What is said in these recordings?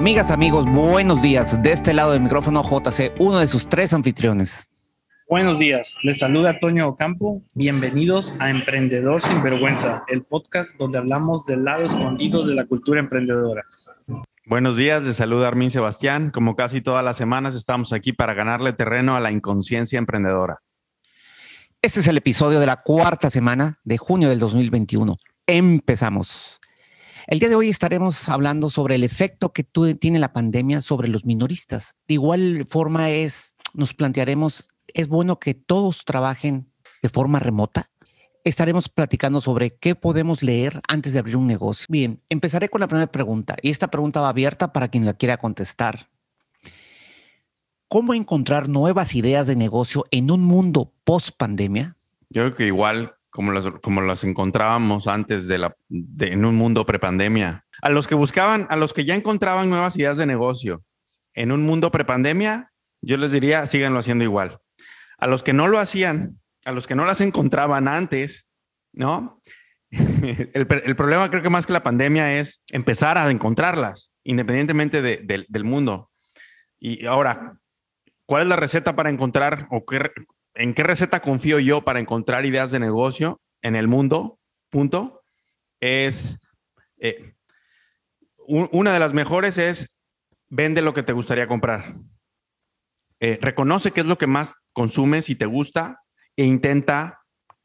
Amigas, amigos, buenos días. De este lado del micrófono JC, uno de sus tres anfitriones. Buenos días, les saluda Toño Ocampo. Bienvenidos a Emprendedor Sin Vergüenza, el podcast donde hablamos del lado escondido de la cultura emprendedora. Buenos días, les saluda Armin Sebastián. Como casi todas las semanas, estamos aquí para ganarle terreno a la inconsciencia emprendedora. Este es el episodio de la cuarta semana de junio del 2021. Empezamos. El día de hoy estaremos hablando sobre el efecto que tiene la pandemia sobre los minoristas. De igual forma es, nos plantearemos, ¿es bueno que todos trabajen de forma remota? Estaremos platicando sobre qué podemos leer antes de abrir un negocio. Bien, empezaré con la primera pregunta y esta pregunta va abierta para quien la quiera contestar. ¿Cómo encontrar nuevas ideas de negocio en un mundo post pandemia? Yo creo que igual como las, como las encontrábamos antes de la, en un mundo prepandemia. A los que buscaban, a los que ya encontraban nuevas ideas de negocio en un mundo prepandemia, yo les diría, síganlo haciendo igual. A los que no lo hacían, a los que no las encontraban antes, ¿no? el, problema creo que más que la pandemia es empezar a encontrarlas, independientemente del mundo. Y ahora, ¿cuál es la receta para encontrar o qué, ¿En qué receta confío yo para encontrar ideas de negocio en el mundo? Punto. Es eh, una de las mejores es vende lo que te gustaría comprar. Eh, reconoce qué es lo que más consumes y te gusta e intenta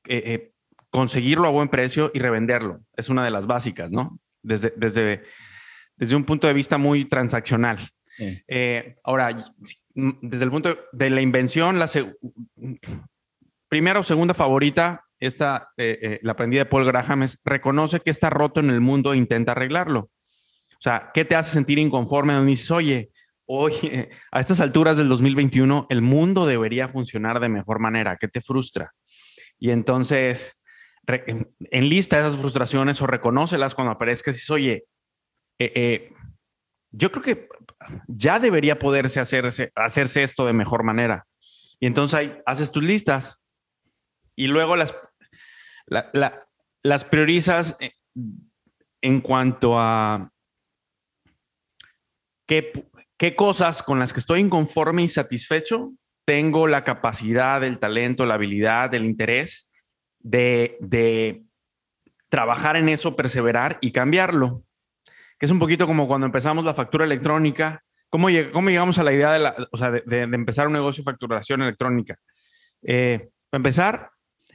eh, conseguirlo a buen precio y revenderlo. Es una de las básicas, ¿no? Desde, desde, desde un punto de vista muy transaccional. Ahora, Mm, desde el punto de la invención, la primera o segunda favorita, esta, eh, eh, la aprendí de Paul Graham, es reconoce que está roto en el mundo e intenta arreglarlo. O sea, ¿qué te hace sentir inconforme? Donde dices, oye, oye, a estas alturas del 2021, el mundo debería funcionar de mejor manera. ¿Qué te frustra? Y entonces, enlista esas frustraciones o reconócelas cuando aparezcas y dices, oye, eh, yo creo que ya debería poderse hacerse, hacerse esto de mejor manera. Y entonces ahí haces tus listas y luego las, las priorizas en cuanto a qué, qué cosas con las que estoy inconforme y satisfecho tengo la capacidad, el talento, la habilidad, el interés de, de trabajar en eso, perseverar y cambiarlo es un poquito como cuando empezamos la factura electrónica. ¿Cómo, llegamos a la idea de, empezar un negocio de facturación electrónica? Eh, para empezar,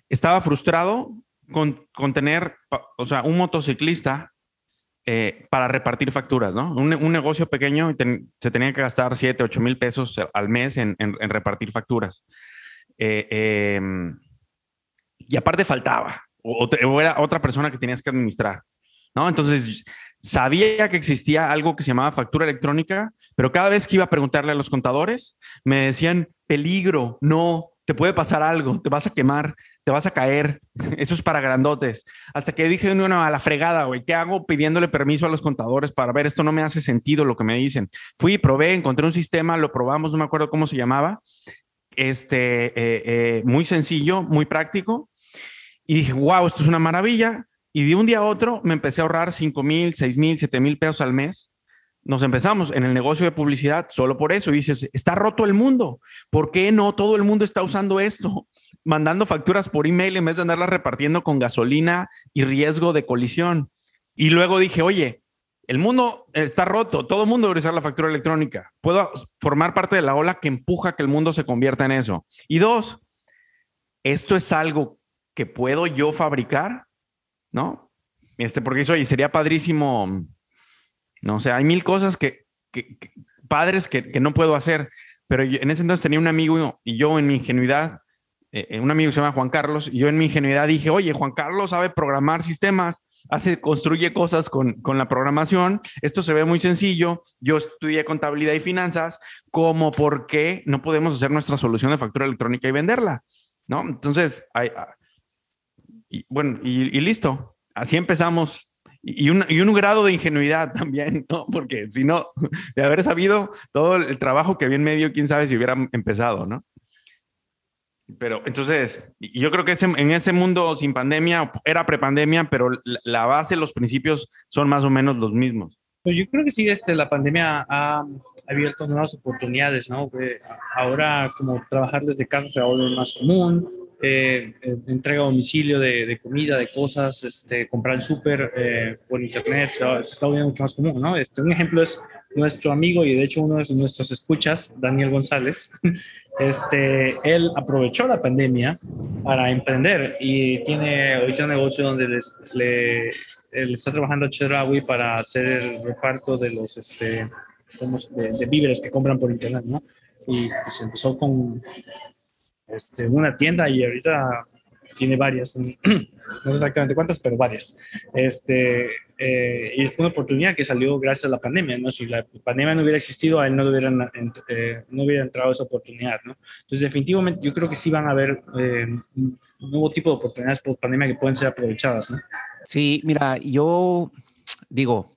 estaba frustrado con, tener, o sea, un motociclista eh, para repartir facturas, ¿no? Un, negocio pequeño se tenía que gastar 7, 8 mil pesos al mes en, repartir facturas. Eh, em, y aparte faltaba, o, era otra persona que tenías que administrar, ¿no? Entonces Sabía que existía algo que se llamaba factura electrónica, pero cada vez que iba a preguntarle a los contadores, me decían, peligro, no, te puede pasar algo, te vas a quemar, te vas a caer, eso es para grandotes. Hasta que dije, bueno, a la fregada, güey, ¿qué hago pidiéndole permiso a los contadores para ver esto? No me hace sentido lo que me dicen. Fui, probé, encontré un sistema, lo probamos, no me acuerdo cómo se llamaba, este, eh, eh, muy sencillo, muy práctico. Y dije, wow, esto es una maravilla. Y de un día a otro me empecé a ahorrar 5 mil, 6 mil, 7 mil pesos al mes. Nos empezamos en el negocio de publicidad solo por eso. Y dices, está roto el mundo. ¿Por qué no todo el mundo está usando esto? Mandando facturas por email en vez de andarlas repartiendo con gasolina y riesgo de colisión. Y luego dije, oye, el mundo está roto. Todo el mundo debe usar la factura electrónica. Puedo formar parte de la ola que empuja que el mundo se convierta en eso. Y dos, esto es algo que puedo yo fabricar ¿no? Este, porque eso, sería padrísimo, no o sea, hay mil cosas que, padres que, no puedo hacer, pero en ese entonces tenía un amigo y yo en mi ingenuidad, eh, eh, un amigo que se llama Juan Carlos, y yo en mi ingenuidad dije, oye, Juan Carlos sabe programar sistemas, hace, construye cosas con, con la programación, esto se ve muy sencillo, yo estudié contabilidad y finanzas, como por qué no podemos hacer nuestra solución de factura electrónica y venderla, ¿no? Entonces, hay, y bueno, y, listo. Así empezamos. Y un, y un, grado de ingenuidad también, ¿no? Porque si no, de haber sabido todo el trabajo que había en medio, quién sabe si hubiera empezado, ¿no? Pero entonces, yo creo que en ese mundo sin pandemia, era prepandemia, pero la base, los principios son más o menos los mismos. Pues yo creo que sí, este, la pandemia ha abierto nuevas oportunidades, ¿no? Ahora como trabajar desde casa se va a volver más común, eh, eh, entrega a domicilio de, de, comida, de cosas, este, comprar el súper eh, por internet, se, está volviendo mucho más común, ¿no? Este, un ejemplo es nuestro amigo y de hecho uno de nuestros escuchas, Daniel González, este, él aprovechó la pandemia para emprender y tiene ahorita un negocio donde les, le, él está trabajando a Chedraui para hacer el reparto de los este, de, de, víveres que compran por internet, ¿no? Y pues empezó con este, una tienda y ahorita tiene varias, no sé exactamente cuántas, pero varias. Este, eh, y fue una oportunidad que salió gracias a la pandemia, ¿no? Si la pandemia no hubiera existido, a él no, hubiera, eh, no hubiera entrado esa oportunidad, ¿no? Entonces, definitivamente, yo creo que sí van a haber eh, un nuevo tipo de oportunidades por pandemia que pueden ser aprovechadas, ¿no? Sí, mira, yo digo,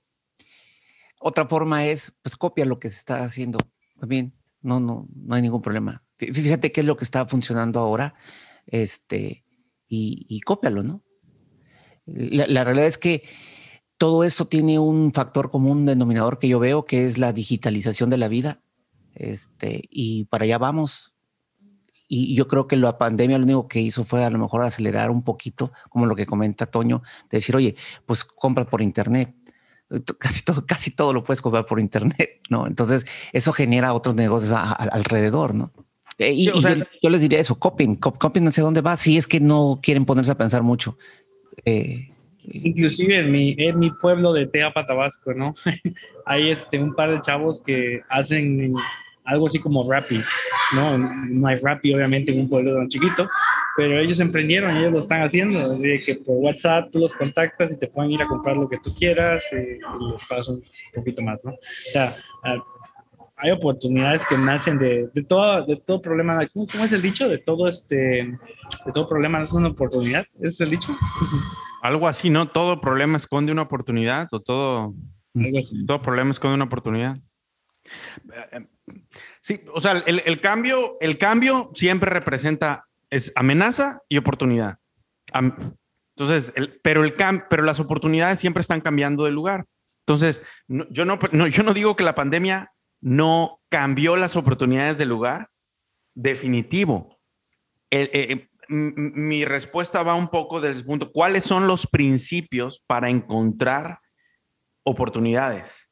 otra forma es, pues copia lo que se está haciendo. También, no, no, no hay ningún problema. Fíjate qué es lo que está funcionando ahora, este, y, y cópialo, ¿no? La, realidad es que todo esto tiene un factor común denominador que yo veo, que es la digitalización de la vida, este, y para allá vamos. Y yo creo que la pandemia lo único que hizo fue a lo mejor acelerar un poquito, como lo que comenta Toño, de decir, oye, pues compra por internet. Casi todo, casi todo lo puedes comprar por internet, ¿no? Entonces, eso genera otros negocios a, a, alrededor, ¿no? Eh, y, sí, y sea, yo, yo, les diría eso, copien, copien hacia dónde va, si es que no quieren ponerse a pensar mucho. Eh, Inclusive en mi, en mi pueblo de Teapa, Tabasco, ¿no? Hay este, un par de chavos que hacen algo así como Rappi, ¿no? No hay Rappi, obviamente, en un pueblo tan chiquito, pero ellos emprendieron, ellos lo están haciendo, así que por WhatsApp tú los contactas y te pueden ir a comprar lo que tú quieras y, y les pagas un poquito más, ¿no? O sea, hay oportunidades que nacen de, de, todo, de todo problema. ¿Cómo, ¿Cómo, es el dicho? De todo este, de todo problema nace una oportunidad. ¿Ese es el dicho? Algo así, ¿no? Todo problema esconde una oportunidad o todo, todo problema esconde una oportunidad. Sí, o sea, el, cambio, el cambio siempre representa es amenaza y oportunidad. Entonces, el, pero, el cam, pero las oportunidades siempre están cambiando de lugar. Entonces, yo, no, yo no digo que la pandemia no cambió las oportunidades del lugar. Definitivo. El, eh, mi respuesta va un poco desde el punto, ¿cuáles son los principios para encontrar oportunidades?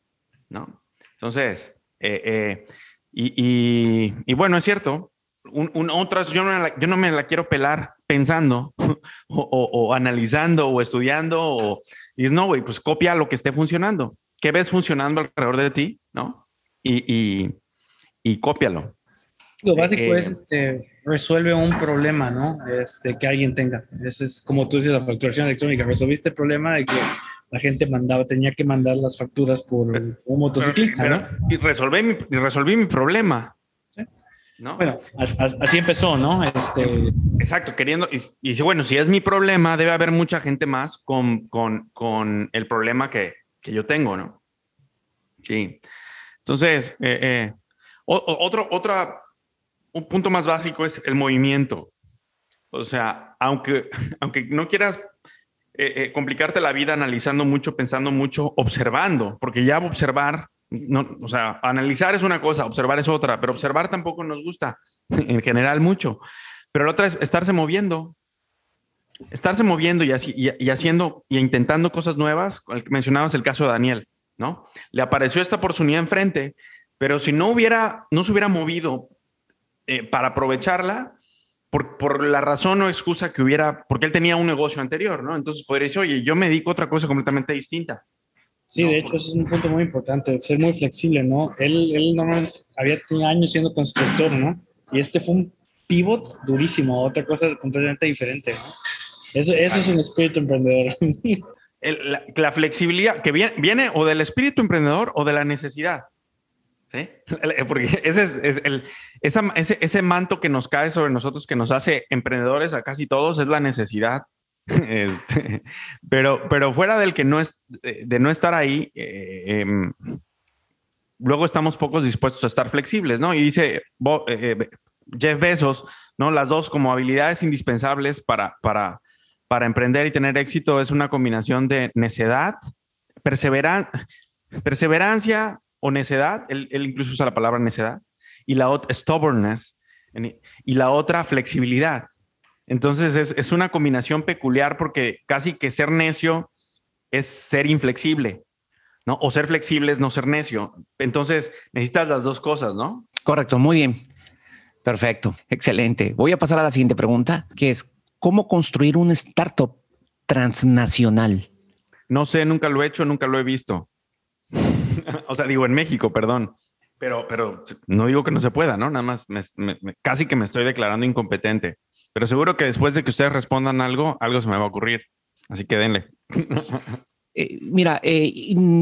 ¿No? Entonces, eh, eh, y, y, y, bueno, es cierto, un, un, otras yo no, la, yo no, me la quiero pelar pensando o, o, o analizando o estudiando o, y no, güey, pues copia lo que esté funcionando. ¿Qué ves funcionando alrededor de ti? ¿No? Y, y, y cópialo. Lo básico eh, es este, resuelve un problema, ¿no? Este, que alguien tenga. Eso es como tú dices, la facturación electrónica. Resolviste el problema de que la gente mandaba, tenía que mandar las facturas por un motociclista, pero, ¿no? Y resolví mi, resolví mi problema. ¿Sí? ¿No? Bueno, así empezó, ¿no? Este... Exacto, queriendo, y, y bueno, si es mi problema, debe haber mucha gente más con, con, con el problema que, que, yo tengo, ¿no? Sí. Entonces, eh, eh, otro, otra un punto más básico es el movimiento. O sea, aunque, aunque no quieras eh, eh, complicarte la vida analizando mucho, pensando mucho, observando, porque ya observar, no, o sea, analizar es una cosa, observar es otra, pero observar tampoco nos gusta en general mucho. Pero la otra es estarse moviendo, estarse moviendo y, así, y, y haciendo y intentando cosas nuevas. Mencionabas el caso de Daniel, ¿no? Le apareció esta oportunidad enfrente, pero si no hubiera, no se hubiera movido eh, para aprovecharla por, por, la razón o excusa que hubiera, porque él tenía un negocio anterior, ¿no? Entonces podría decir, oye, yo me dedico a otra cosa completamente distinta. Sí, no, de hecho, por... eso es un punto muy importante, ser muy flexible, ¿no? Él, él normalmente había tenido años siendo constructor, ¿no? Y este fue un pivot durísimo, otra cosa completamente diferente, ¿no? Eso, eso es un espíritu emprendedor. El, la, la, flexibilidad que viene, viene o del espíritu emprendedor o de la necesidad. ¿Sí? Porque ese es, es el, esa, ese, ese, manto que nos cae sobre nosotros, que nos hace emprendedores a casi todos, es la necesidad. Este, pero, pero fuera del que no es, de no estar ahí, eh, eh, luego estamos pocos dispuestos a estar flexibles, ¿no? Y dice eh, Jeff Bezos, ¿no? Las dos como habilidades indispensables para, para, para emprender y tener éxito es una combinación de necedad, perseverancia perseverancia o necedad, él, incluso usa la palabra necedad, y la otra, stubbornness, y la otra, flexibilidad. Entonces es, es, una combinación peculiar porque casi que ser necio es ser inflexible, ¿no? O ser flexible es no ser necio. Entonces necesitas las dos cosas, ¿no? Correcto, muy bien. Perfecto, excelente. Voy a pasar a la siguiente pregunta, que es, ¿cómo construir un startup transnacional? No sé, nunca lo he hecho, nunca lo he visto. o sea, digo en México, perdón. Pero, pero no digo que no se pueda, ¿no? Nada más casi que me estoy declarando incompetente. Pero seguro que después de que ustedes respondan algo, algo se me va a ocurrir. Así que denle. Eh, mira, eh,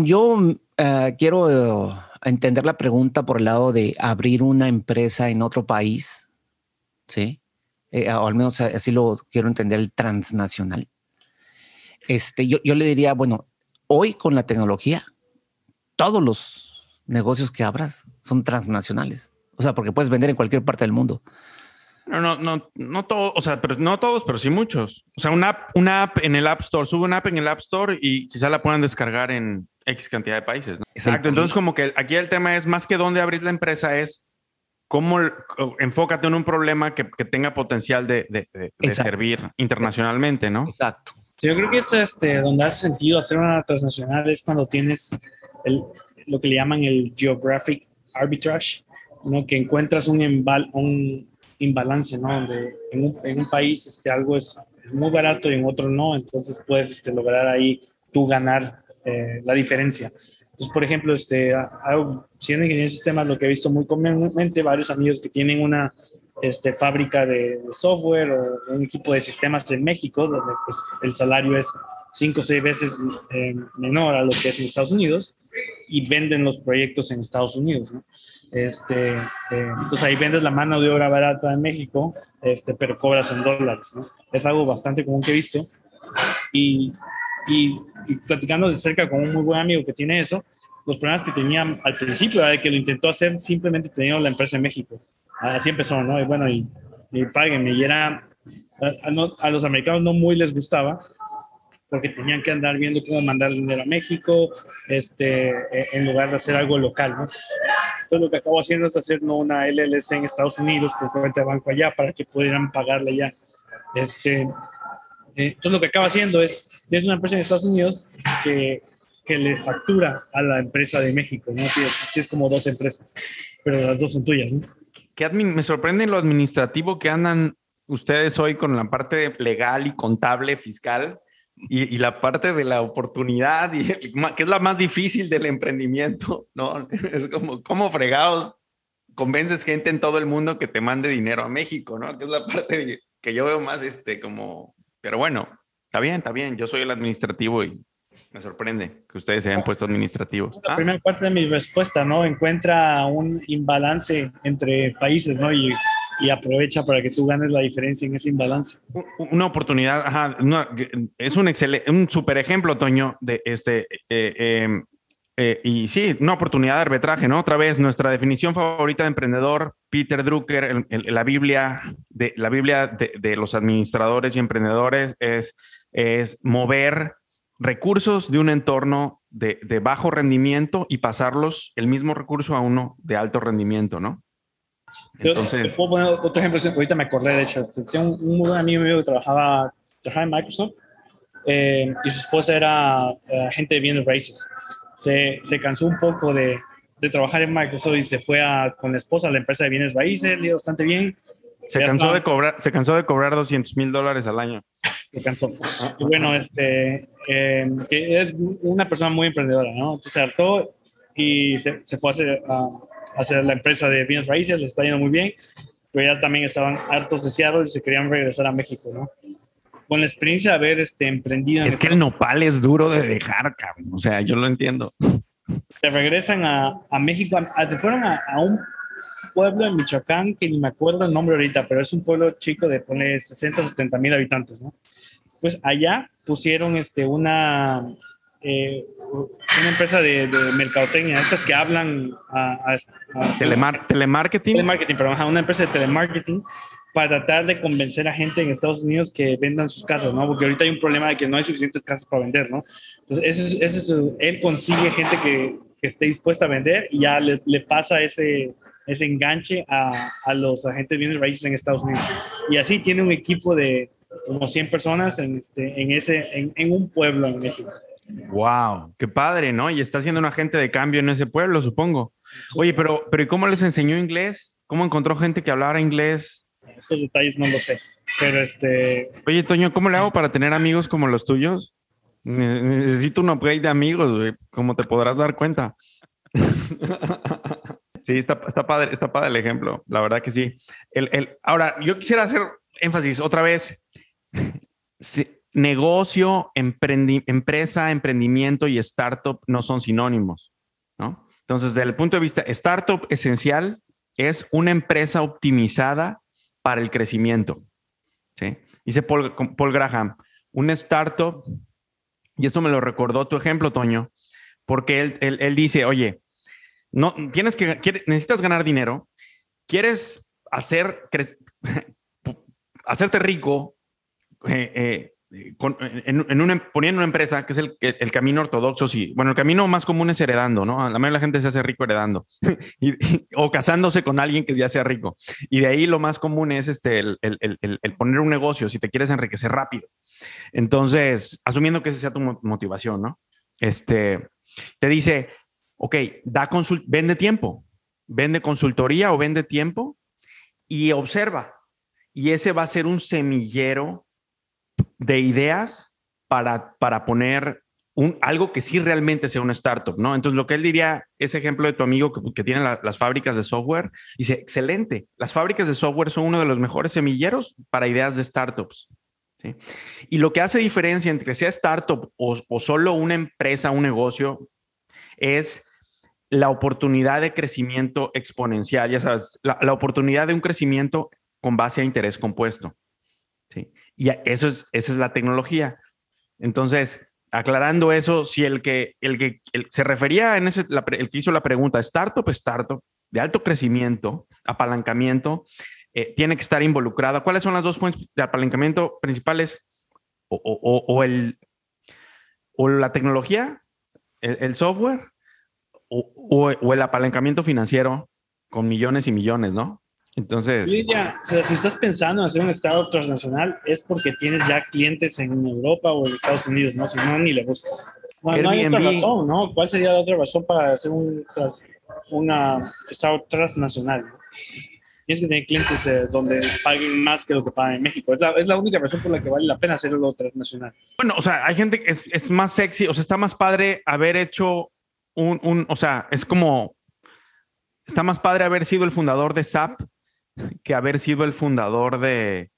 yo eh, quiero entender la pregunta por el lado de abrir una empresa en otro país, ¿sí? o al menos así lo quiero entender, el transnacional. Este, yo, yo le diría, bueno, hoy con la tecnología, todos los negocios que abras son transnacionales. O sea, porque puedes vender en cualquier parte del mundo. No, no, no, no todos, o sea, pero no todos, pero sí muchos. O sea, una app, una app en el App Store, sube una app en el App Store y quizá la puedan descargar en X cantidad de países. Exacto. Entonces, como que aquí el tema es más que dónde abrir la empresa, es cómo enfócate en un problema que, tenga potencial de, de servir internacionalmente, ¿no? Exacto. Yo creo que es este, donde hace sentido hacer una transnacional es cuando tienes el, lo que le llaman el geographic arbitrage, ¿no? que encuentras un, un imbalance, ¿no? donde en un, en un país este, algo es muy barato y en otro no, entonces puedes este, lograr ahí tú ganar eh, la diferencia. Entonces, por ejemplo, este, siendo ingeniero de sistemas, lo que he visto muy comúnmente, varios amigos que tienen una este, fábrica de, software o un equipo de sistemas en México, donde pues, el salario es cinco o seis veces eh, menor a lo que es en Estados Unidos y venden los proyectos en Estados Unidos. ¿no? Este, eh, entonces ahí vendes la mano de obra barata en México, este, pero cobras en dólares. ¿no? Es algo bastante común que he visto. Y, y, y, platicando de cerca con un muy buen amigo que tiene eso, los problemas que tenían al principio era que lo intentó hacer simplemente teniendo la empresa en México así empezó, ¿no? Y bueno, y, y páguenme. Y era, a, a, los americanos no muy les gustaba, porque tenían que andar viendo cómo mandar dinero a México, este, e, en lugar de hacer algo local, ¿no? Entonces lo que acabo haciendo es hacer una LLC en Estados Unidos por cuenta de banco allá para que pudieran pagarle allá. Este, eh, entonces lo que acaba haciendo es, es una empresa en Estados Unidos que, que le factura a la empresa de México, ¿no? es, es como dos empresas, pero las dos son tuyas, ¿no? me sorprende lo administrativo que andan ustedes hoy con la parte legal y contable, fiscal, y, la parte de la oportunidad, y, que es la más difícil del emprendimiento, ¿no? Es como, ¿cómo fregados convences gente en todo el mundo que te mande dinero a México, ¿no? Que es la parte que yo veo más, este, como, pero bueno, está bien, está bien, yo soy el administrativo y me sorprende que ustedes se hayan puesto administrativos. La primera parte de mi respuesta, ¿no? Encuentra un imbalance entre países, ¿no? Y, y, aprovecha para que tú ganes la diferencia en ese imbalance. Una oportunidad, ajá, es un excelente, un super ejemplo, Toño, de este, eh, em, eh, y sí, una oportunidad de arbitraje, ¿no? Otra vez, nuestra definición favorita de emprendedor, Peter Drucker, la Biblia, de, la Biblia de, los administradores y emprendedores es, es mover recursos de un entorno de, bajo rendimiento y pasarlos el mismo recurso a uno de alto rendimiento, ¿no? Entonces, puedo poner otro ejemplo, ahorita me acordé de hecho, este, tengo un, muy buen amigo mío que trabajaba, trabajaba en Microsoft eh, y su esposa era eh, agente de bienes raíces. Se, se cansó un poco de, de, trabajar en Microsoft y se fue a, con la esposa a la empresa de bienes raíces, le dio bastante bien. Se cansó, de cobrar, se cansó de cobrar 200 mil dólares al año. Se cansó. Y bueno, este, eh, que es una persona muy emprendedora, ¿no? Entonces se hartó y se, se fue a hacer, a, hacer, la empresa de bienes raíces, le está yendo muy bien, pero ya también estaban hartos de Seattle y se querían regresar a México, ¿no? Con la experiencia de haber este, emprendido... Es que el nopal es duro de dejar, cabrón. O sea, yo lo entiendo. Se regresan a, a México, a, fueron a, a, un pueblo en Michoacán que ni me acuerdo el nombre ahorita, pero es un pueblo chico de, pone 60, 70 mil habitantes, ¿no? Pues allá pusieron este, una, eh, una empresa de, de, mercadotecnia, estas que hablan a, telemarketing. Telemarketing, pero una empresa de telemarketing para tratar de convencer a gente en Estados Unidos que vendan sus casas, ¿no? Porque ahorita hay un problema de que no hay suficientes casas para vender, ¿no? Entonces, ese, es, él consigue gente que, que, esté dispuesta a vender y ya le, le pasa ese, ese enganche a, a, los agentes de bienes raíces en Estados Unidos. Y así tiene un equipo de como 100 personas en, este, en, ese, en, en un pueblo en México. Wow, qué padre, ¿no? Y está siendo un agente de cambio en ese pueblo, supongo. Oye, pero, pero ¿y cómo les enseñó inglés? ¿Cómo encontró gente que hablara inglés? Esos detalles no lo sé, pero este... Oye, Toño, ¿cómo le hago para tener amigos como los tuyos? Necesito un upgrade de amigos, güey, como te podrás dar cuenta. sí, está, está, padre, está padre el ejemplo, la verdad que sí. El, el, ahora, yo quisiera hacer énfasis otra vez. negocio, empresa, emprendimiento y startup no son sinónimos, ¿no? Entonces, desde el punto de vista startup esencial es una empresa optimizada para el crecimiento. ¿sí? Dice Paul, Paul Graham, un startup, y esto me lo recordó tu ejemplo, Toño, porque él, él, dice, oye, no, tienes que, necesitas ganar dinero, quieres hacer, hacerte rico, eh, eh, en, una, poniendo una empresa que es el, camino ortodoxo, sí. Bueno, el camino más común es heredando, ¿no? La mayoría de la gente se hace rico heredando o casándose con alguien que ya sea rico. Y de ahí lo más común es este, el, el, poner un negocio si te quieres enriquecer rápido. Entonces, asumiendo que esa sea tu motivación, ¿no? Este, te dice, ok, da consult vende tiempo, vende consultoría o vende tiempo y observa. Y ese va a ser un semillero de ideas para, para poner un, algo que sí realmente sea una startup, ¿no? Entonces, lo que él diría, ese ejemplo de tu amigo que, tiene las fábricas de software, dice, excelente, las fábricas de software son uno de los mejores semilleros para ideas de startups. ¿sí? Y lo que hace diferencia entre sea startup o, o solo una empresa, un negocio, es la oportunidad de crecimiento exponencial, ya sabes, la, la oportunidad de un crecimiento con base a interés compuesto. Y eso es, esa es la tecnología. Entonces, aclarando eso, si el que, el que se refería en ese, el que hizo la pregunta, startup, startup, de alto crecimiento, apalancamiento, eh, tiene que estar involucrada. ¿Cuáles son las dos fuentes de apalancamiento principales? O, o, o el, o la tecnología, el, el software, o, el apalancamiento financiero con millones y millones, ¿no? Entonces. si estás pensando en hacer un estado transnacional, es porque tienes ya clientes en Europa o en Estados Unidos, ¿no? Si no, ni le buscas. no hay otra razón, ¿no? ¿Cuál sería la otra razón para hacer un estado transnacional? Tienes que tener clientes eh, donde paguen más que lo que pagan en México. Es la, es la, única razón por la que vale la pena hacerlo transnacional. Bueno, o sea, hay gente que es, es más sexy, o sea, está más padre haber hecho un, un, o sea, es como, está más padre haber sido el fundador de SAP que haber sido el fundador de,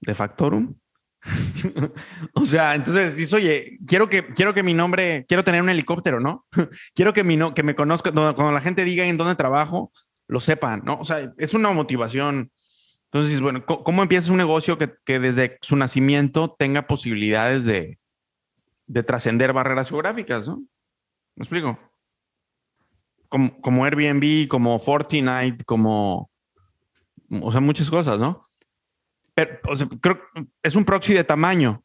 de Factorum. o sea, entonces dices, oye, quiero que, quiero que mi nombre, quiero tener un helicóptero, ¿no? quiero que, mi no, que me conozca, cuando la gente diga en dónde trabajo, lo sepan, ¿no? O sea, es una motivación. Entonces, bueno, ¿cómo, empieza un negocio que, que, desde su nacimiento tenga posibilidades de, de trascender barreras geográficas, ¿no? ¿Me explico? Como, como Airbnb, como Fortnite, como o sea, muchas cosas, ¿no? Pero, creo que es un proxy de tamaño.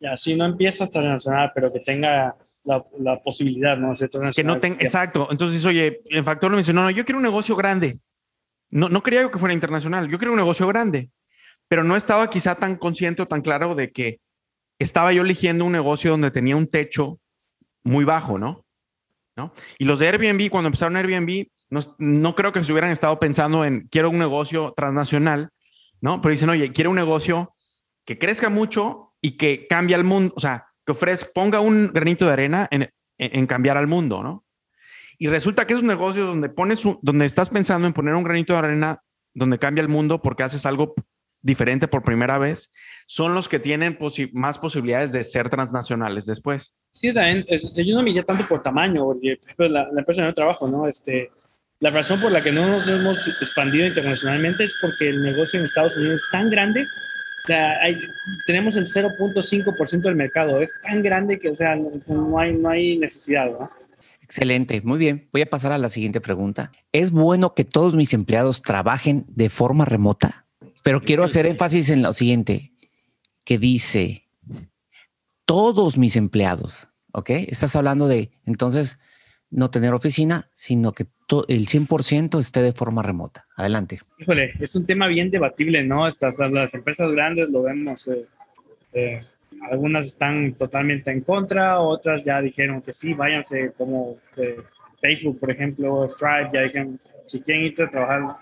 Ya, si no empiezas transnacional, pero que tenga la, la posibilidad, ¿no? que no tenga, exacto. Entonces, oye, el factor me dice, no, no, yo quiero un negocio grande. No, no quería que fuera internacional, yo quiero un negocio grande, pero no estaba quizá tan consciente o tan claro de que estaba yo eligiendo un negocio donde tenía un techo muy bajo, ¿no? ¿No? Y los de Airbnb, cuando empezaron Airbnb, no, creo que se hubieran estado pensando en quiero un negocio transnacional, ¿no? Pero dicen, oye, quiero un negocio que crezca mucho y que cambie al mundo, o sea, que ofrezca, ponga un granito de arena en, en, cambiar al mundo, ¿no? Y resulta que es un negocio donde pones, donde estás pensando en poner un granito de arena donde cambia el mundo porque haces algo diferente por primera vez, son los que tienen más posibilidades de ser transnacionales después. Sí, también, yo no me tanto por tamaño, porque la, la empresa de trabajo, ¿no? Este, la razón por la que no nos hemos expandido internacionalmente es porque el negocio en Estados Unidos es tan grande. Sea, hay, tenemos el 0.5% del mercado. Es tan grande que, o sea, no, hay, no hay necesidad. ¿no? Excelente, muy bien. Voy a pasar a la siguiente pregunta. ¿Es bueno que todos mis empleados trabajen de forma remota? Pero quiero hacer énfasis en lo siguiente, que dice, todos mis empleados, ¿ok? Estás hablando de, entonces, no tener oficina, sino que el 100% esté de forma remota. Adelante. Híjole, es un tema bien debatible, ¿no? Estas, las empresas grandes lo vemos, eh, eh, algunas están totalmente en contra, otras ya dijeron que sí, váyanse como eh, Facebook, por ejemplo, Stripe, ya dijeron, si quieren irse a trabajar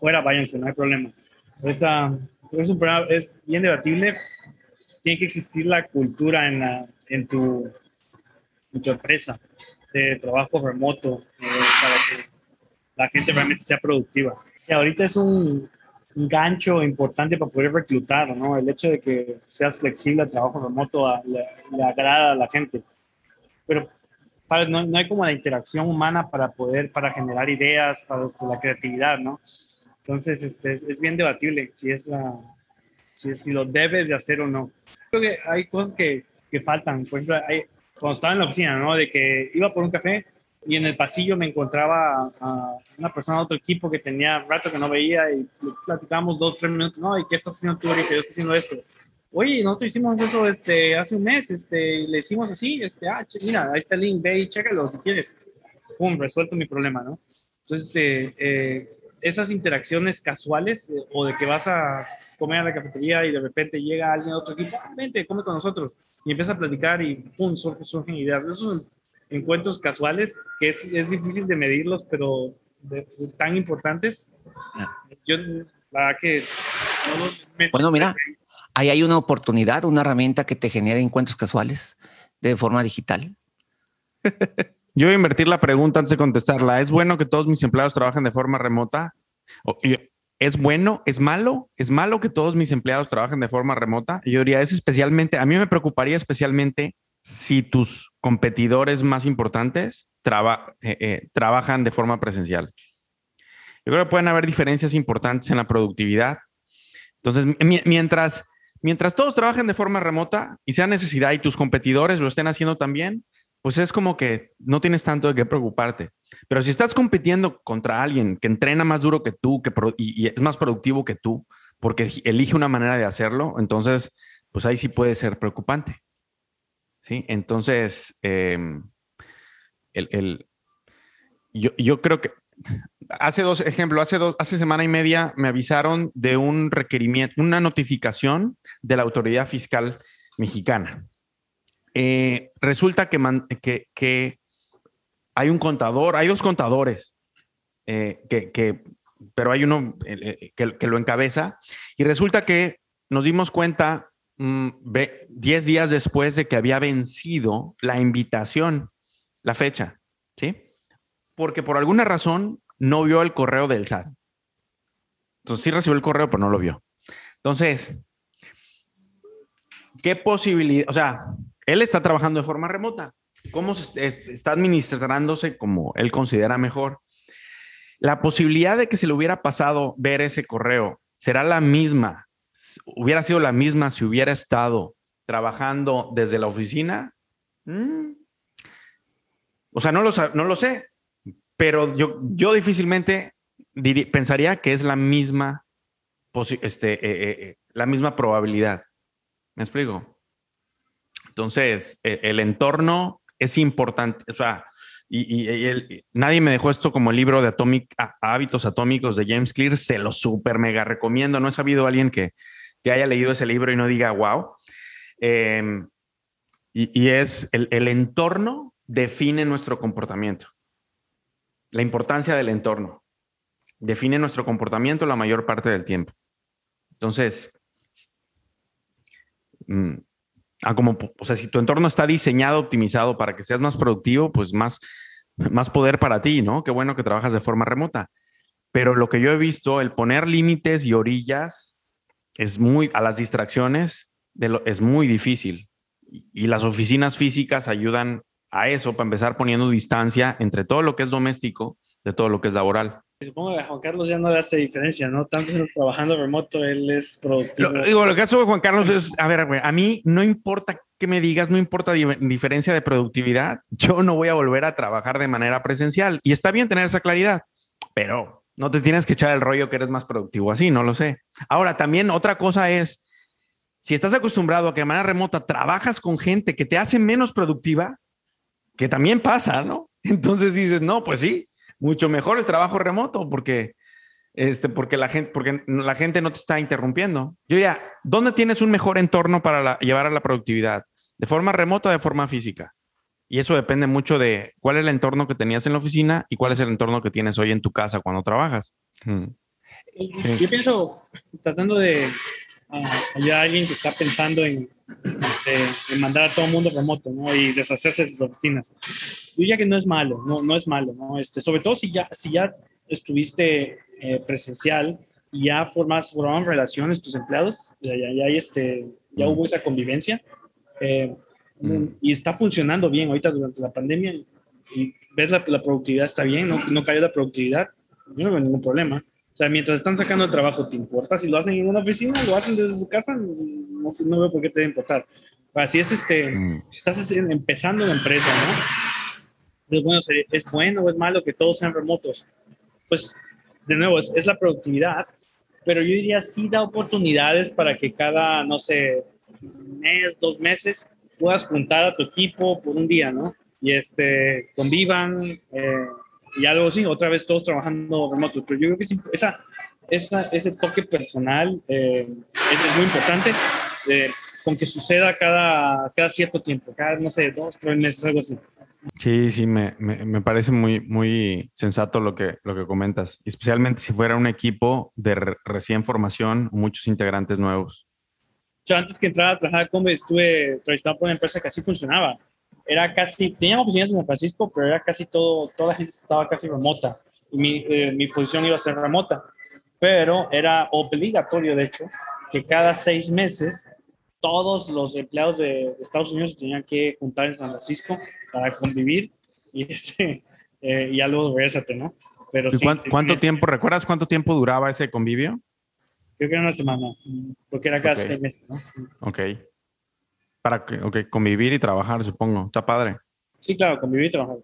fuera, váyanse, no hay problema. Esa, es, bien debatible. Tiene que existir la cultura en, en tu empresa de trabajo remoto eh, para que la gente realmente sea productiva. Y ahorita es un, gancho importante para poder reclutar, ¿no? El hecho de que seas flexible al trabajo remoto le, agrada a la gente. Pero no, no, hay como la interacción humana para poder, para generar ideas, para este, la creatividad, ¿no? Entonces, este, es, bien debatible si, es, uh, si, si, lo debes de hacer o no. Creo que hay cosas que, que faltan. Por ejemplo, hay, cuando estaba en la oficina, ¿no? De que iba por un café y en el pasillo me encontraba a una persona de otro equipo que tenía rato que no veía y platicábamos dos, tres minutos, ¿no? ¿Y qué estás haciendo tú ahorita? Yo estoy haciendo esto. Oye, nosotros hicimos eso este, hace un mes, este, le hicimos así, este, ah, mira, ahí está el link, ve y chécalo si quieres. Pum, resuelto mi problema, ¿no? Entonces, este, eh, esas interacciones casuales eh, o de que vas a comer a la cafetería y de repente llega alguien de otro equipo, vente, come con nosotros y empieza a platicar y pum, surgen, ideas. Esos encuentros casuales que es, es difícil de medirlos, pero tan importantes. Yo, la que. bueno, mira, ahí hay una oportunidad, una herramienta que te genera encuentros casuales de forma digital. Yo voy a invertir la pregunta antes de contestarla. ¿Es bueno que todos mis empleados trabajen de forma remota? ¿Es bueno? ¿Es malo? ¿Es malo que todos mis empleados trabajen de forma remota? Yo diría, es especialmente, a mí me preocuparía especialmente si tus competidores más importantes eh, eh, trabajan de forma presencial. Yo creo que pueden haber diferencias importantes en la productividad. Entonces, mientras, mientras todos trabajen de forma remota y sea necesidad y tus competidores lo estén haciendo también, pues es como que no tienes tanto de qué preocuparte. Pero si estás compitiendo contra alguien que entrena más duro que tú que y, es más productivo que tú, porque elige una manera de hacerlo, entonces, pues ahí sí puede ser preocupante. ¿Sí? Entonces, em, el, yo, yo, creo que hace dos ejemplos, hace, dos, hace semana y media me avisaron de un requerimiento, una notificación de la autoridad fiscal mexicana eh, resulta que, hay un contador, hay dos contadores, eh, pero hay uno eh, que, lo encabeza, y resulta que nos dimos cuenta 10 mm, días después de que había vencido la invitación, la fecha, ¿sí? Porque por alguna razón no vio el correo del SAT. Entonces sí recibió el correo, pero no lo vio. Entonces, ¿qué posibilidad? O sea, él está trabajando de forma remota. ¿Cómo está administrándose como él considera mejor? La posibilidad de que se le hubiera pasado ver ese correo será la misma, hubiera sido la misma si hubiera estado trabajando desde la oficina. Mm. O sea, no lo, sé, pero yo, yo difícilmente pensaría que es la misma, este, eh, eh, eh, la misma probabilidad. ¿Me explico? Entonces, e, el, entorno es importante, o sea, y, nadie me dejó esto como libro de Hábitos Atómicos de James Clear, se lo súper mega recomiendo, no he sabido alguien que, haya leído ese libro y no diga, wow. Em, y, es el, el entorno define nuestro comportamiento. La importancia del entorno define nuestro comportamiento la mayor parte del tiempo. Entonces, Ah, como, o sea, si tu entorno está diseñado, optimizado para que seas más productivo, pues más, más poder para ti, ¿no? Qué bueno que trabajas de forma remota. Pero lo que yo he visto, el poner límites y orillas es muy, a las distracciones de es muy difícil. Y las oficinas físicas ayudan a eso, para empezar poniendo distancia entre todo lo que es doméstico de todo lo que es laboral. Supongo que a Juan Carlos ya no le hace diferencia, ¿no? Tanto trabajando remoto, él es productivo. Lo, digo, lo que hace Juan Carlos es, a ver, a mí no importa que me digas, no importa diferencia de productividad, yo no voy a volver a trabajar de manera presencial. Y está bien tener esa claridad, pero no te tienes que echar el rollo que eres más productivo así, no lo sé. Ahora, también otra cosa es, si estás acostumbrado a que de manera remota trabajas con gente que te hace menos productiva, que también pasa, ¿no? Entonces dices, no, pues sí, mucho mejor el trabajo remoto porque, este, porque, la, gente, porque la gente no te está interrumpiendo. Yo diría, ¿dónde tienes un mejor entorno para llevar a la productividad? ¿De forma remota o de forma física? Y eso depende mucho de cuál es el entorno que tenías en la oficina y cuál es el entorno que tienes hoy en tu casa cuando trabajas. Hmm. Yo pienso, tratando de ayudar a alguien que está pensando en, este, en, mandar a todo el mundo remoto ¿no? y deshacerse de sus oficinas. Yo diría que no es malo, no, no es malo, ¿no? Este, sobre todo si ya, si ya estuviste eh, presencial y ya formas, formaron relaciones tus empleados, ya, ya, ya, este, ya hubo esa convivencia. Eh, Mm. y está funcionando bien ahorita durante la pandemia y ves la, la productividad está bien, no, no cayó la productividad, yo no veo ningún problema. O sea, mientras están sacando el trabajo, ¿te importa? Si lo hacen en una oficina, lo hacen desde su casa, no, no veo por qué te debe importar. Así es, este, mm. estás empezando una empresa, ¿no? Es bueno, es bueno o es malo que todos sean remotos. Pues, de nuevo, es, es la productividad, pero yo diría sí da oportunidades para que cada, no sé, mes, dos meses, puedas juntar a tu equipo por un día, ¿no? Y este, convivan eh, y algo así, otra vez todos trabajando remoto. Pero yo creo que esa, esa, ese toque personal eh, es, muy importante eh, con que suceda cada, cada cierto tiempo, cada, no sé, dos, tres meses, algo así. Sí, sí, me, me, me, parece muy, muy sensato lo que, lo que comentas, especialmente si fuera un equipo de recién formación, muchos integrantes nuevos. Yo antes que entrar a trabajar como estuve trabajando por una empresa que así funcionaba. Era casi, teníamos oficinas en San Francisco, pero era casi todo, toda la gente estaba casi remota. Y mi, eh, mi posición iba a ser remota. Pero era obligatorio, de hecho, que cada seis meses todos los empleados de, Estados Unidos tenían que juntar en San Francisco para convivir y este eh, ya luego regresate, ¿no? Pero ¿Cuánto, tiempo, recuerdas cuánto tiempo duraba ese convivio? Creo que era una semana, porque era cada seis meses, ¿no? Ok. Para que, ok, convivir y trabajar, supongo. Está padre. Sí, claro, convivir y trabajar.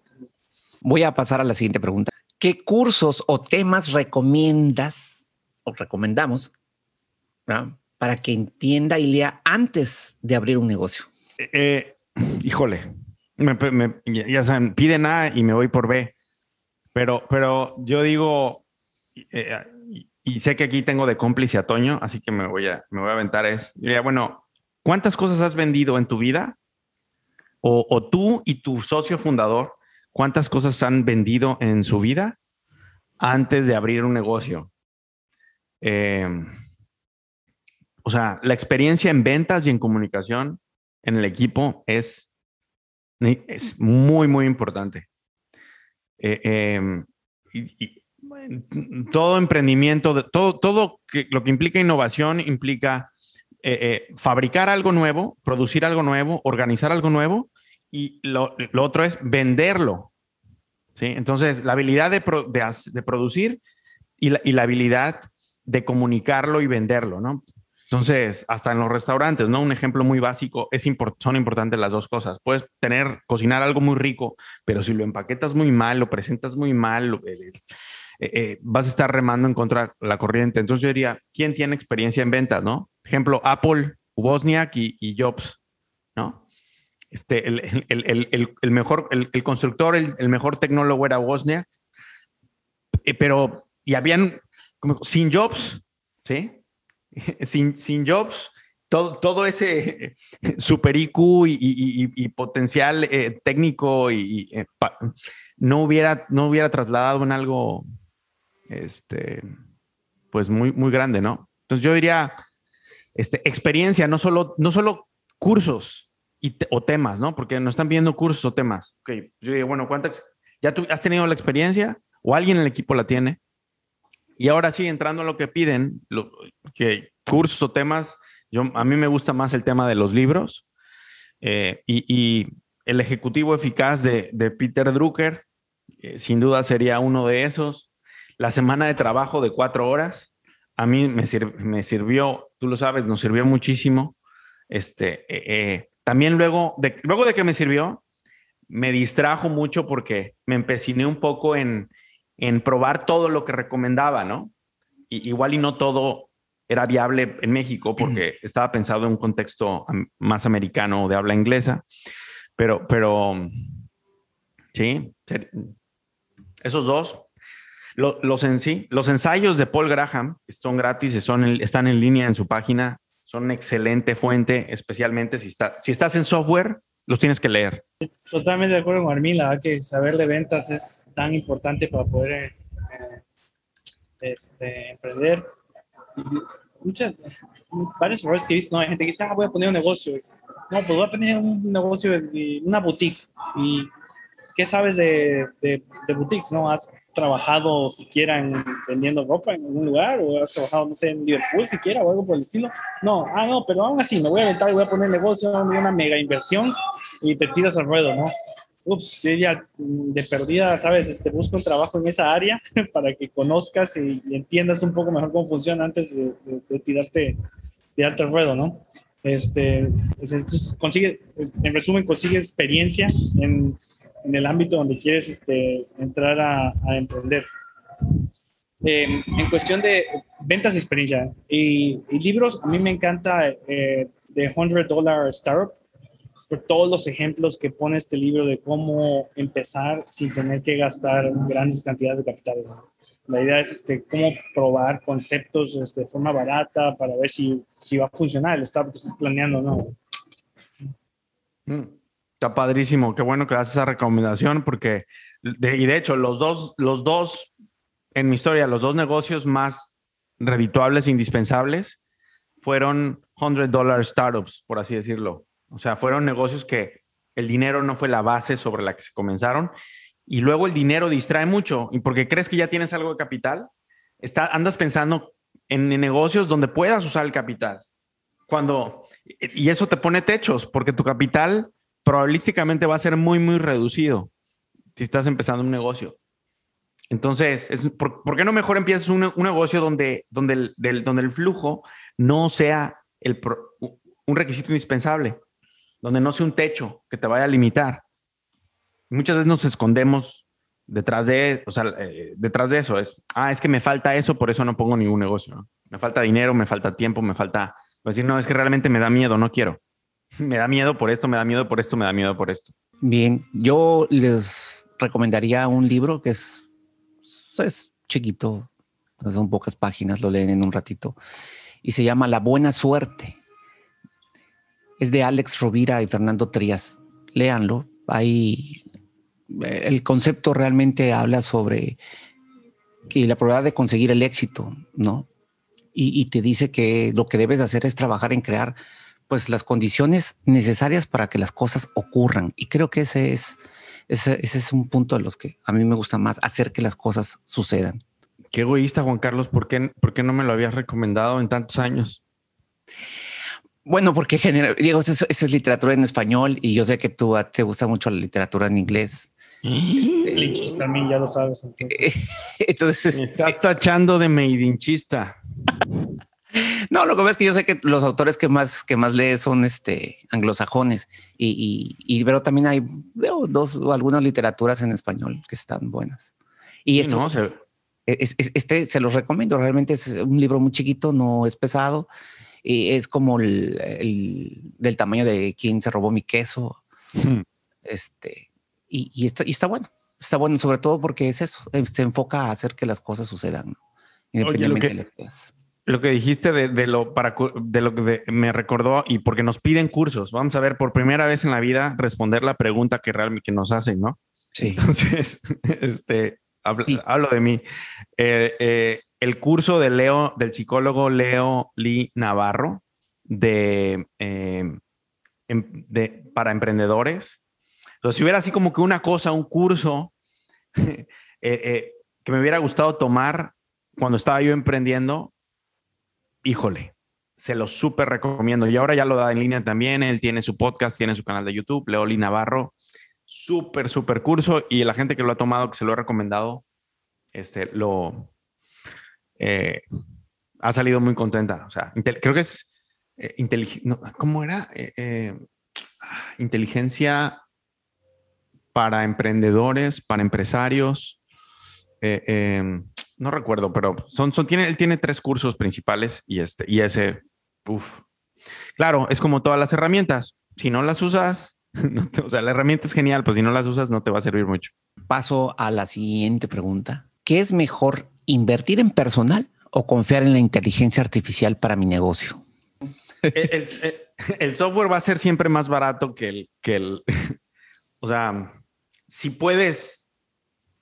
Voy a pasar a la siguiente pregunta. ¿Qué cursos o temas recomiendas o recomendamos para que entienda y lea antes de abrir un negocio? Eh, eh, híjole, ya saben, piden A y me voy por B. Pero, pero yo digo, eh, y sé que aquí tengo de cómplice a Toño, así que me voy a, me voy a aventar es, diría, bueno, ¿cuántas cosas has vendido en tu vida? O, tú y tu socio fundador, ¿cuántas cosas han vendido en su vida antes de abrir un negocio? Em, o sea, la experiencia en ventas y en comunicación en el equipo es, es muy, muy importante. Eh, em, y, todo emprendimiento, todo, todo lo que implica innovación implica eh, eh, fabricar algo nuevo, producir algo nuevo, organizar algo nuevo y lo, otro es venderlo. ¿sí? Entonces, la habilidad de, producir y la, habilidad de comunicarlo y venderlo, ¿no? Entonces, hasta en los restaurantes, ¿no? Un ejemplo muy básico, es son importantes las dos cosas. Puedes tener, cocinar algo muy rico, pero si lo empaquetas muy mal, lo presentas muy mal, eh, eh, eh, vas a estar remando en contra de la corriente. Entonces yo diría, ¿quién tiene experiencia en ventas, no? Ejemplo, Apple, Wozniak y, Jobs, ¿no? Este, el, mejor, el, constructor, el, mejor tecnólogo era Wozniak, eh, pero, y habían, sin Jobs, ¿sí? sin, sin Jobs, todo, todo ese super IQ y, potencial técnico y, no, hubiera, no hubiera trasladado en algo este, pues muy, muy grande, ¿no? Entonces yo diría, este, experiencia, no solo, no solo cursos y o temas, ¿no? Porque nos están viendo cursos o temas. Ok, yo digo, bueno, ¿cuántas? ¿Ya tú has tenido la experiencia o alguien en el equipo la tiene? Y ahora sí, entrando a lo que piden, que cursos o temas, yo, a mí me gusta más el tema de los libros eh, y, el ejecutivo eficaz de, de Peter Drucker, eh, sin duda sería uno de esos la semana de trabajo de cuatro horas, a mí me, me sirvió, tú lo sabes, nos sirvió muchísimo. Este, eh, eh, también luego de, luego de que me sirvió, me distrajo mucho porque me empeciné un poco en, en probar todo lo que recomendaba, ¿no? Y, igual y no todo era viable en México porque estaba pensado en un contexto más americano de habla inglesa, pero, pero sí, esos dos. Los, en sí, los ensayos de Paul Graham son gratis, son, están en línea en su página, son excelente fuente, especialmente si, está, si estás en software, los tienes que leer. Totalmente de acuerdo con Armin, la que saber de ventas es tan importante para poder eh, este, emprender. Muchas, varios errores que he visto, ¿no? Hay gente que dice, ah, voy a poner un negocio. No, pues voy a poner un negocio, una boutique. ¿Y qué sabes de boutiques, no? ¿Has trabajado siquiera en vendiendo ropa en algún lugar o has trabajado, no sé, en Liverpool siquiera o algo por el estilo. No, ah, no, pero aún así me voy a aventar y voy a poner negocio, una mega inversión y te tiras al ruedo, ¿no? Ups, yo ya mm, de perdida, sabes, este, busco un trabajo en esa área para que conozcas y, entiendas un poco mejor cómo funciona antes de, de, tirarte, tirarte al ruedo, ¿no? Este, pues, entonces consigue, en resumen, consigue experiencia en en el ámbito donde quieres este, entrar a, emprender. Em, en cuestión de ventas y experiencia y, libros, a mí me encanta eh, The $100 Dollar Startup por todos los ejemplos que pone este libro de cómo empezar sin tener que gastar grandes cantidades de capital. La idea es este, cómo probar conceptos este, de forma barata para ver si, si va a funcionar el startup que estás planeando no. Mm. Está padrísimo, qué bueno que das esa recomendación porque, de, y de hecho, los dos, los dos, en mi historia, los dos negocios más redituables e indispensables fueron 100 dollar startups, por así decirlo. O sea, fueron negocios que el dinero no fue la base sobre la que se comenzaron y luego el dinero distrae mucho y porque crees que ya tienes algo de capital, está, andas pensando en, en negocios donde puedas usar el capital. Cuando, y eso te pone techos porque tu capital probabilísticamente va a ser muy, muy reducido si estás empezando un negocio. Entonces, ¿por, qué no mejor empiezas un, negocio donde, donde, el, donde el flujo no sea el, un requisito indispensable, donde no sea un techo que te vaya a limitar? Muchas veces nos escondemos detrás de, o sea, eh, detrás de eso. Es, ah, es que me falta eso, por eso no pongo ningún negocio. Me falta dinero, me falta tiempo, me falta... Pues decir, no, es que realmente me da miedo, no quiero me da miedo por esto, me da miedo por esto, me da miedo por esto. Bien, yo les recomendaría un libro que es, es chiquito, son pocas páginas, lo leen en un ratito, y se llama La Buena Suerte. Es de Alex Rovira y Fernando Trías. Léanlo. Ahí el concepto realmente habla sobre que la probabilidad de conseguir el éxito, ¿no? Y te dice que lo que debes hacer es trabajar en crear pues las condiciones necesarias para que las cosas ocurran. Y creo que ese es, ese, es un punto de los que a mí me gusta más, hacer que las cosas sucedan. Qué egoísta, Juan Carlos, ¿por qué, por qué no me lo habías recomendado en tantos años? Bueno, porque genera, Diego, esa es, literatura en español y yo sé que tú te gusta mucho la literatura en inglés. Este, también ya lo sabes. Entonces, estás tachando de meidinchista. No, lo que pasa es que yo sé que los autores que más, que más lees son este, anglosajones y, y, pero también hay veo dos o algunas literaturas en español que están buenas. Y esto, este se los recomiendo. Realmente es un libro muy chiquito, no es pesado. Y es como el, del tamaño de quien se robó mi queso. Este, y, y, está, y está bueno. Está bueno, sobre todo porque es eso, se enfoca a hacer que las cosas sucedan, independientemente de las ideas. Lo que dijiste de, lo para de lo que me recordó y porque nos piden cursos. Vamos a ver por primera vez en la vida responder la pregunta que realmente que nos hacen, ¿no? Sí. Entonces, este hablo, de mí. Eh, eh, el curso de Leo, del psicólogo Leo Lee Navarro de, eh, em, de para emprendedores. Entonces, si hubiera así como que una cosa, un curso que me hubiera gustado tomar cuando estaba yo emprendiendo, híjole, se lo súper recomiendo. Y ahora ya lo da en línea también. Él tiene su podcast, tiene su canal de YouTube, Leoli Navarro. Súper, súper curso. Y la gente que lo ha tomado, que se lo ha recomendado, este, lo eh, ha salido muy contenta. O sea, creo que es eh, ¿Cómo era? Eh, inteligencia para emprendedores, para empresarios. No recuerdo, pero son, son, tiene, él tiene tres cursos principales y, este, y ese, uff. Claro, es como todas las herramientas. Si no las usas, o sea, la herramienta es genial, pues si no las usas no te va a servir mucho. Paso a la siguiente pregunta. ¿Qué es mejor, invertir en personal o confiar en la inteligencia artificial para mi negocio? El, software va a ser siempre más barato que el, que el, o sea, si puedes,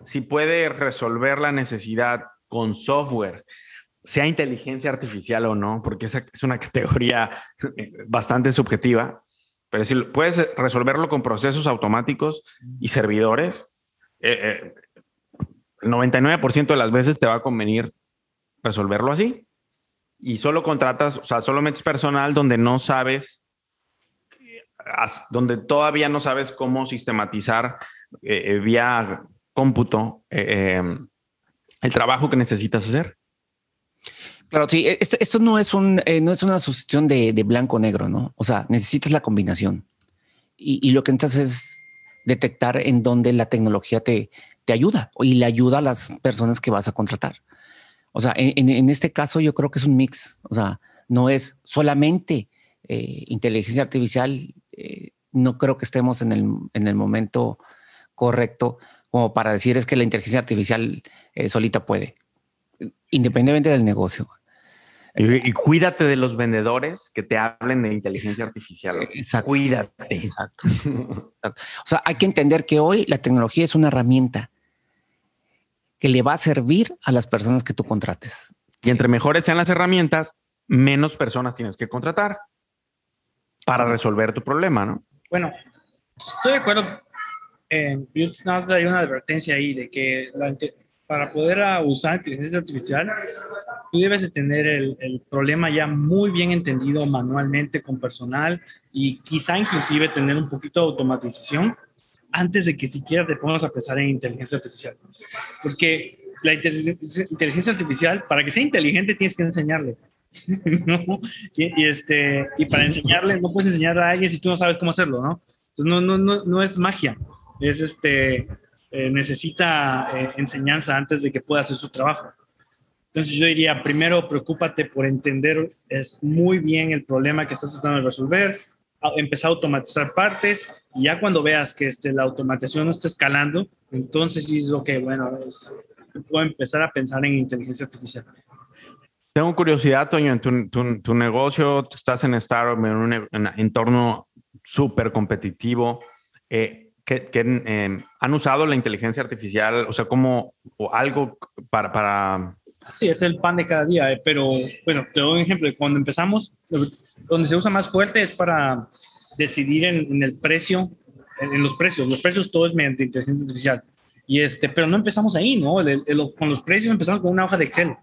si puedes resolver la necesidad con software, sea inteligencia artificial o no, porque esa es una categoría eh, bastante subjetiva, pero si puedes resolverlo con procesos automáticos y servidores, eh, eh, el 99% de las veces te va a convenir resolverlo así. Y solo contratas, o sea, solo metes personal donde no sabes, donde todavía no sabes cómo sistematizar eh, vía cómputo em, el trabajo que necesitas hacer. Claro, sí, esto, no, es un, no es una sustitución de, blanco-negro, ¿no? O sea, necesitas la combinación. Y, lo que necesitas es detectar en dónde la tecnología te, te ayuda y le ayuda a las personas que vas a contratar. O sea, en, este caso yo creo que es un mix. O sea, no es solamente eh, inteligencia artificial. Eh, no creo que estemos en el, en el, momento correcto como para decir es que la inteligencia artificial eh, solita puede, independientemente del negocio. Y, cuídate de los vendedores que te hablen de inteligencia artificial. Exacto. Cuídate. Exacto. O sea, hay que entender que hoy la tecnología es una herramienta que le va a servir a las personas que tú contrates. Y entre mejores sean las herramientas, menos personas tienes que contratar para resolver tu problema, ¿no? Bueno, estoy de acuerdo. Eh, yo hay una advertencia ahí de que para poder usar inteligencia artificial, tú debes de tener el, el, problema ya muy bien entendido manualmente con personal y quizá inclusive tener un poquito de automatización antes de que siquiera te pongas a pensar en inteligencia artificial. Porque la inteligencia artificial, para que sea inteligente, tienes que enseñarle. y, este, y para enseñarle, no puedes enseñarle a alguien si tú no sabes cómo hacerlo, ¿no? Entonces, no, no, no, no es magia. Es este, eh, necesita eh, enseñanza antes de que pueda hacer su trabajo. Entonces yo diría, primero preocúpate por entender es muy bien el problema que estás tratando de resolver, empezar a automatizar partes y ya cuando veas que este, la automatización no está escalando, entonces dices, ok, bueno, puedo empezar a pensar en inteligencia artificial. Tengo curiosidad, Toño, en tu, tu, negocio, estás en startup, en un entorno súper competitivo. Eh, que, em, han usado la inteligencia artificial, o sea, como o algo para, para... Sí, es el pan de cada día, eh, pero bueno, te doy un ejemplo. Cuando empezamos, donde se usa más fuerte es para decidir en, el precio, en, los precios. Los precios todo es mediante inteligencia artificial. Y este, pero no empezamos ahí, ¿no? con los precios empezamos con una hoja de Excel.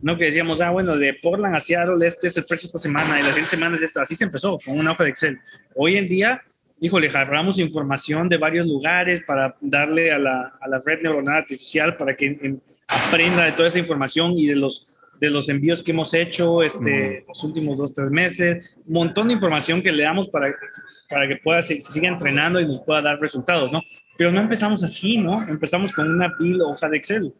No que decíamos, ah, bueno, de Portland a Seattle, este es el precio esta semana y la siguiente semana es esto. Así se empezó, con una hoja de Excel. Hoy en día, híjole, agarramos información de varios lugares para darle a la, a la red neuronal artificial para que aprenda de toda esa información y de los de los envíos que hemos hecho este, los últimos dos, tres meses, un montón de información que le damos para, para que pueda, se, siga entrenando y nos pueda dar resultados, ¿no? Pero no empezamos así, ¿no? Empezamos con una bill hoja de Excel,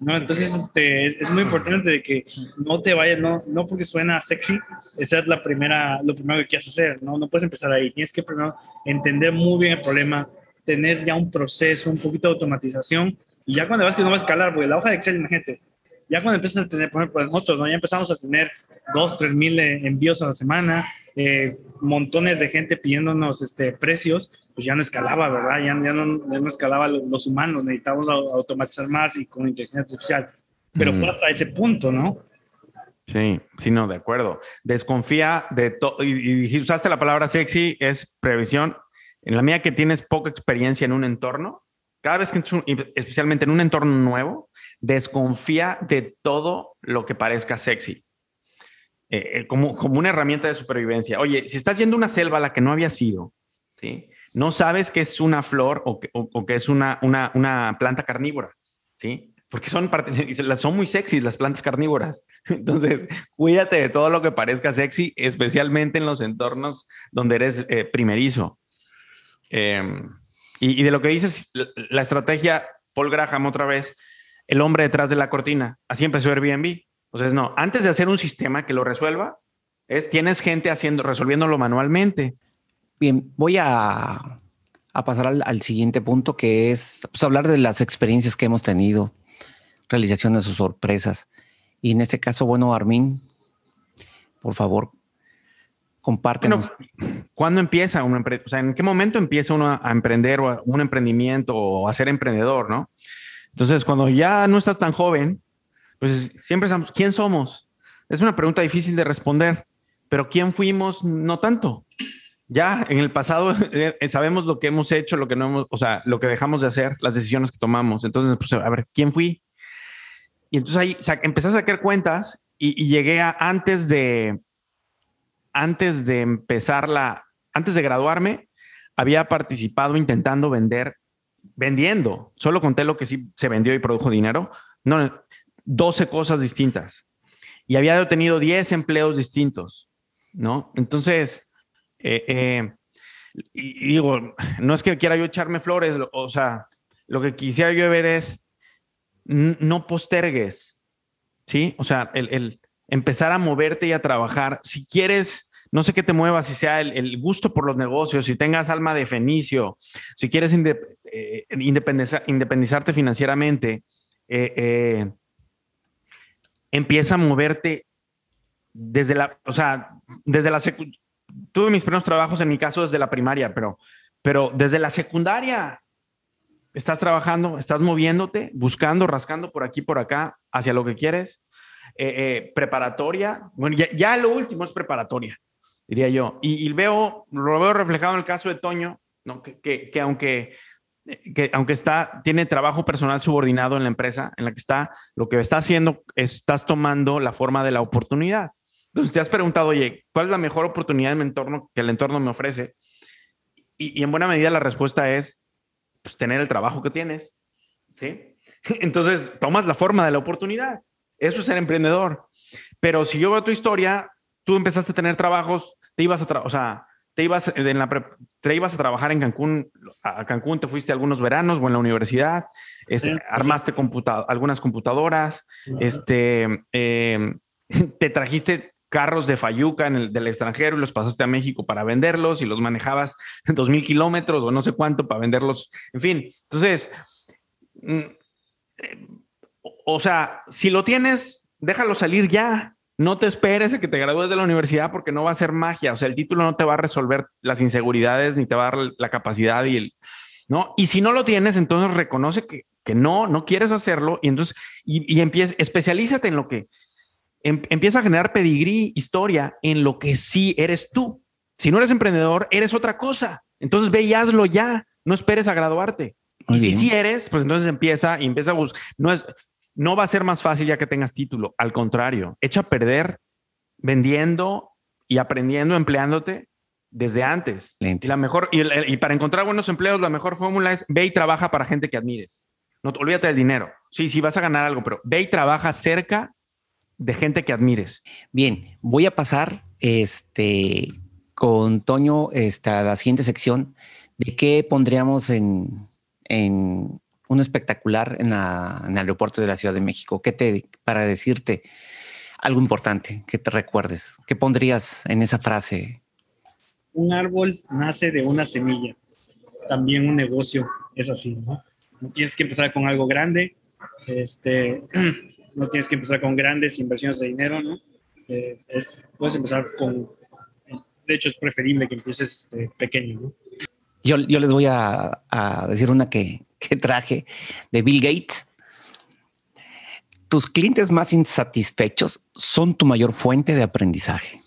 ¿no? Entonces, este, es, muy importante de que no te vayas, no, no porque suena sexy, esa es la primera, lo primero que quieres hacer, ¿no? No puedes empezar ahí, tienes que primero entender muy bien el problema, tener ya un proceso, un poquito de automatización, y ya cuando vas que no va a escalar, porque la hoja de Excel, imagínate, ya cuando empiezas a tener, por ejemplo, nosotros, ¿no? ya empezamos a tener dos, tres mil eh, envíos a la semana, eh, montones de gente pidiéndonos este, precios, pues ya no escalaba, ¿verdad? Ya, ya, no, ya no, escalaba los humanos, necesitábamos automatizar más y con inteligencia artificial. Pero fue hasta ese punto, ¿no? Sí, sí, no, de acuerdo. Desconfía de todo, y, y, usaste la palabra sexy, es previsión. En la medida que tienes poca experiencia en un entorno, cada vez que, especialmente en un entorno nuevo, desconfía de todo lo que parezca sexy. Eh, eh, como, como una herramienta de supervivencia. Oye, si estás yendo a una selva a la que no había sido, ¿sí? No sabes que es una flor o que, es una, planta carnívora, ¿sí? porque son, son muy sexy las plantas carnívoras. Entonces, cuídate de todo lo que parezca sexy, especialmente en los entornos donde eres eh, primerizo. Em, y, y, de lo que dices, la estrategia, Paul Graham otra vez, el hombre detrás de la cortina. Así empezó Airbnb. Entonces, no, antes de hacer un sistema que lo resuelva, es tienes gente haciendo, resolviéndolo manualmente. Bien, voy a, pasar al, siguiente punto, que es pues, hablar de las experiencias que hemos tenido, realizaciones o sorpresas. Y en este caso, bueno, Armin, por favor, compártenos. ¿Cuándo empieza empresa? O sea, ¿en qué momento empieza uno a emprender o un emprendimiento o a ser emprendedor, no? Entonces, cuando ya no estás tan joven, pues siempre estamos, ¿quién somos? Es una pregunta difícil de responder, pero ¿quién fuimos? No tanto. Ya en el pasado eh, sabemos lo que hemos hecho, lo que no hemos, o sea, lo que dejamos de hacer, las decisiones que tomamos. Entonces, pues, a ver, ¿quién fui? Y entonces ahí empecé a sacar cuentas y, llegué a antes de, antes de empezar la, antes de graduarme, había participado intentando vender, vendiendo, solo conté lo que sí se vendió y produjo dinero, no, 12 cosas distintas. Y había tenido 10 empleos distintos, ¿no? Entonces, eh, eh, y, digo, no es que quiera yo echarme flores, o sea, lo que quisiera yo ver es, no postergues, ¿sí? O sea, el, empezar a moverte y a trabajar. Si quieres, no sé qué te muevas, si sea el, gusto por los negocios, si tengas alma de fenicio, si quieres eh, independizarte financieramente, empieza a moverte desde la, o sea, desde la tuve mis primeros trabajos en mi caso desde la primaria, pero, pero desde la secundaria, estás trabajando, estás moviéndote, buscando, rascando por aquí, por acá, hacia lo que quieres. Eh, eh, preparatoria, bueno, ya, lo último es preparatoria, diría yo. Y, veo, lo veo reflejado en el caso de Toño, que, aunque, que aunque está, tiene trabajo personal subordinado en la empresa en la que está, lo que está haciendo es, estás tomando la forma de la oportunidad. Entonces te has preguntado, oye, ¿cuál es la mejor oportunidad en mi entorno que el entorno me ofrece? y en buena medida la respuesta es pues, tener el trabajo que tienes, ¿sí? Entonces, tomas la forma de la oportunidad. Eso es ser emprendedor. Pero si yo veo tu historia, tú empezaste a tener trabajos, te ibas a, o sea, te ibas, en la te ibas a trabajar en Cancún, a Cancún te fuiste algunos veranos o en la universidad, este, armaste algunas computadoras, este, em, te trajiste carros de Fayuca en el, del extranjero y los pasaste a México para venderlos y los manejabas dos mil kilómetros o no sé cuánto para venderlos. En fin, entonces, mm, o sea, si lo tienes, déjalo salir ya. No te esperes a que te gradúes de la universidad porque no va a ser magia. O sea, el título no te va a resolver las inseguridades ni te va a dar la capacidad y el, ¿no? Y si no lo tienes, entonces reconoce que, que no, no quieres hacerlo y entonces, y empieza, especialízate en lo que, Em, empieza a generar pedigrí, historia en lo que sí eres tú. Si no eres emprendedor, eres otra cosa. Entonces ve y hazlo ya. No esperes a graduarte. y si sí eres, pues entonces empieza y empieza a buscar. No, es, no va a ser más fácil ya que tengas título. Al contrario, echa a perder vendiendo y aprendiendo, empleándote desde antes. Y la mejor, y, y, para encontrar buenos empleos, la mejor fórmula es ve y trabaja para gente que admires. No olvídate del dinero. Sí, sí vas a ganar algo, pero ve y trabaja cerca de gente que admires. Bien, voy a pasar este, con Toño esta, la siguiente sección de qué pondríamos en, en un espectacular en, el aeropuerto de la Ciudad de México. ¿Qué te, para decirte algo importante que te recuerdes? ¿Qué pondrías en esa frase? Un árbol nace de una semilla. También un negocio es así, ¿no? Tienes que empezar con algo grande. Este, no tienes que empezar con grandes inversiones de dinero, ¿no? Eh, es, puedes empezar con, de hecho es preferible que empieces este, pequeño, ¿no? Yo, yo les voy a, a decir una que, que traje de Bill Gates. Tus clientes más insatisfechos son tu mayor fuente de aprendizaje.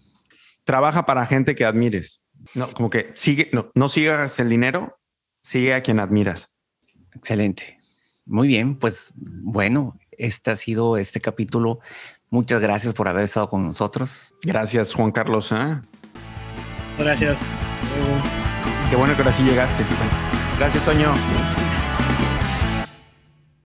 Trabaja para gente que admires. No, como que sigue, no, no sigas el dinero, sigue a quien admiras. Excelente. Muy bien, pues bueno, este ha sido este capítulo. Muchas gracias por haber estado con nosotros. Gracias, Juan Carlos. ¿eh? Gracias. Qué bueno que ahora sí llegaste. Gracias, Toño.